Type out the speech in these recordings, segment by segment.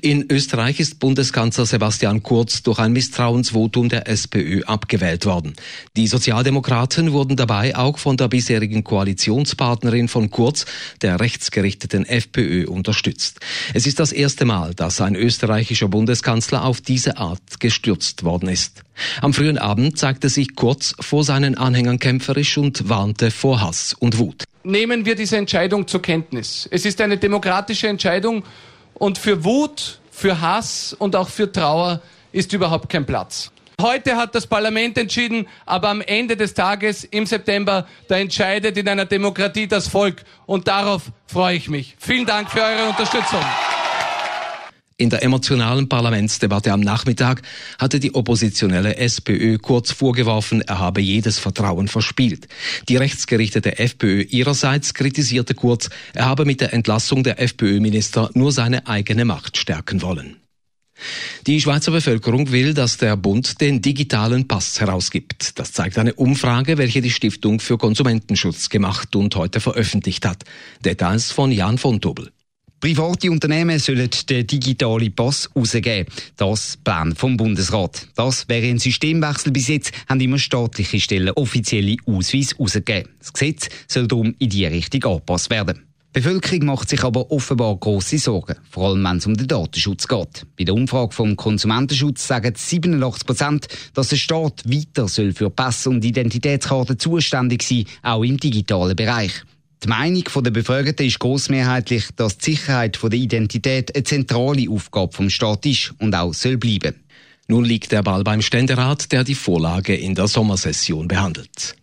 In Österreich ist Bundeskanzler Sebastian Kurz durch ein Misstrauensvotum der SPÖ abgewählt worden. Die Sozialdemokraten wurden dabei auch von der bisherigen Koalitionspartnerin von Kurz, der rechtsgerichteten FPÖ, unterstützt. Es ist das erste Mal, dass ein österreichischer Bundeskanzler auf diese Art gestürzt worden ist. Am frühen Abend zeigte sich Kurz vor seinen Anhängern kämpferisch und warnte vor Hass und Wut. Nehmen wir diese Entscheidung zur Kenntnis. Es ist eine demokratische Entscheidung und für Wut, für Hass und auch für Trauer ist überhaupt kein Platz. Heute hat das Parlament entschieden, aber am Ende des Tages im September, da entscheidet in einer Demokratie das Volk. Und darauf freue ich mich. Vielen Dank für eure Unterstützung. In der emotionalen Parlamentsdebatte am Nachmittag hatte die oppositionelle SPÖ kurz vorgeworfen, er habe jedes Vertrauen verspielt. Die rechtsgerichtete FPÖ ihrerseits kritisierte Kurz, er habe mit der Entlassung der FPÖ-Minister nur seine eigene Macht stärken wollen. Die Schweizer Bevölkerung will, dass der Bund den digitalen Pass herausgibt. Das zeigt eine Umfrage, welche die Stiftung für Konsumentenschutz gemacht und heute veröffentlicht hat. Details von Jan von Tobel. Private Unternehmen sollen den digitalen Pass rausgeben. Das Plan vom Bundesrat. Das wäre ein Systemwechsel. Bis jetzt haben immer staatliche Stellen offizielle Ausweise rausgegeben. Das Gesetz soll darum in die Richtung angepasst werden. Die Bevölkerung macht sich aber offenbar grosse Sorgen, vor allem wenn es um den Datenschutz geht. Bei der Umfrage vom Konsumentenschutz sagen 87 Prozent, dass der Staat weiter soll für Pass und Identitätskarten zuständig sein, auch im digitalen Bereich. Die Meinung der Befragten ist grossmehrheitlich, dass die Sicherheit der Identität eine zentrale Aufgabe vom Staat ist und auch soll bleiben. Nun liegt der Ball beim Ständerat, der die Vorlage in der Sommersession behandelt.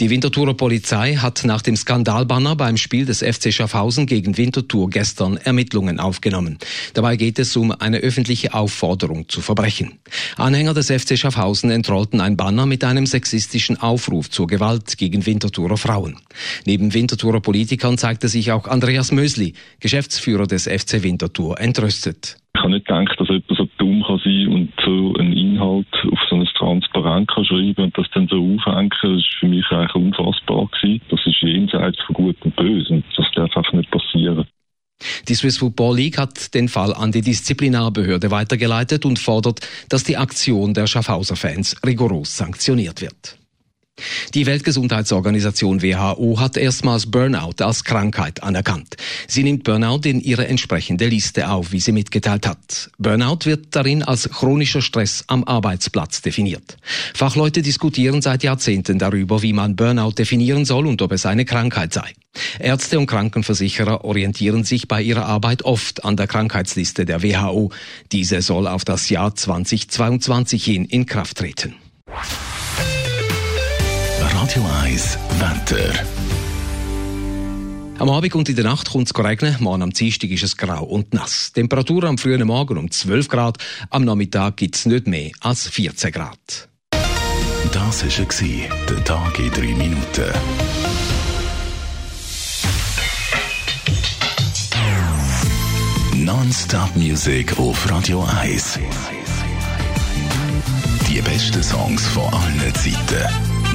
Die Winterthurer Polizei hat nach dem Skandalbanner beim Spiel des FC Schaffhausen gegen Winterthur gestern Ermittlungen aufgenommen. Dabei geht es um eine öffentliche Aufforderung zu Verbrechen. Anhänger des FC Schaffhausen entrollten ein Banner mit einem sexistischen Aufruf zur Gewalt gegen Winterthurer Frauen. Neben Winterthurer Politikern zeigte sich auch Andreas Mösli, Geschäftsführer des FC Winterthur, entrüstet. Ich habe nicht gedacht, dass jemand so dumm kann sein und so einen Inhalt auf so ein Transparent kann schreiben und das dann so aufhängen. Ist für mich eigentlich unfassbar gewesen. Das ist jenseits von Gut und Böse und das darf einfach nicht passieren. Die Swiss Football League hat den Fall an die Disziplinarbehörde weitergeleitet und fordert, dass die Aktion der Schaffhauser Fans rigoros sanktioniert wird. Die Weltgesundheitsorganisation WHO hat erstmals Burnout als Krankheit anerkannt. Sie nimmt Burnout in ihre entsprechende Liste auf, wie sie mitgeteilt hat. Burnout wird darin als chronischer Stress am Arbeitsplatz definiert. Fachleute diskutieren seit Jahrzehnten darüber, wie man Burnout definieren soll und ob es eine Krankheit sei. Ärzte und Krankenversicherer orientieren sich bei ihrer Arbeit oft an der Krankheitsliste der WHO. Diese soll auf das Jahr 2022 hin in Kraft treten. Radio 1 Wetter. Am Abend und in der Nacht kommt es regnen. Morgen am Dienstag ist es grau und nass. Temperatur am frühen Morgen um 12 Grad. Am Nachmittag gibt es nicht mehr als 14 Grad. Das war der Tag in 3 Minuten. Non-Stop Music auf Radio 1. Die besten Songs von allen Zeiten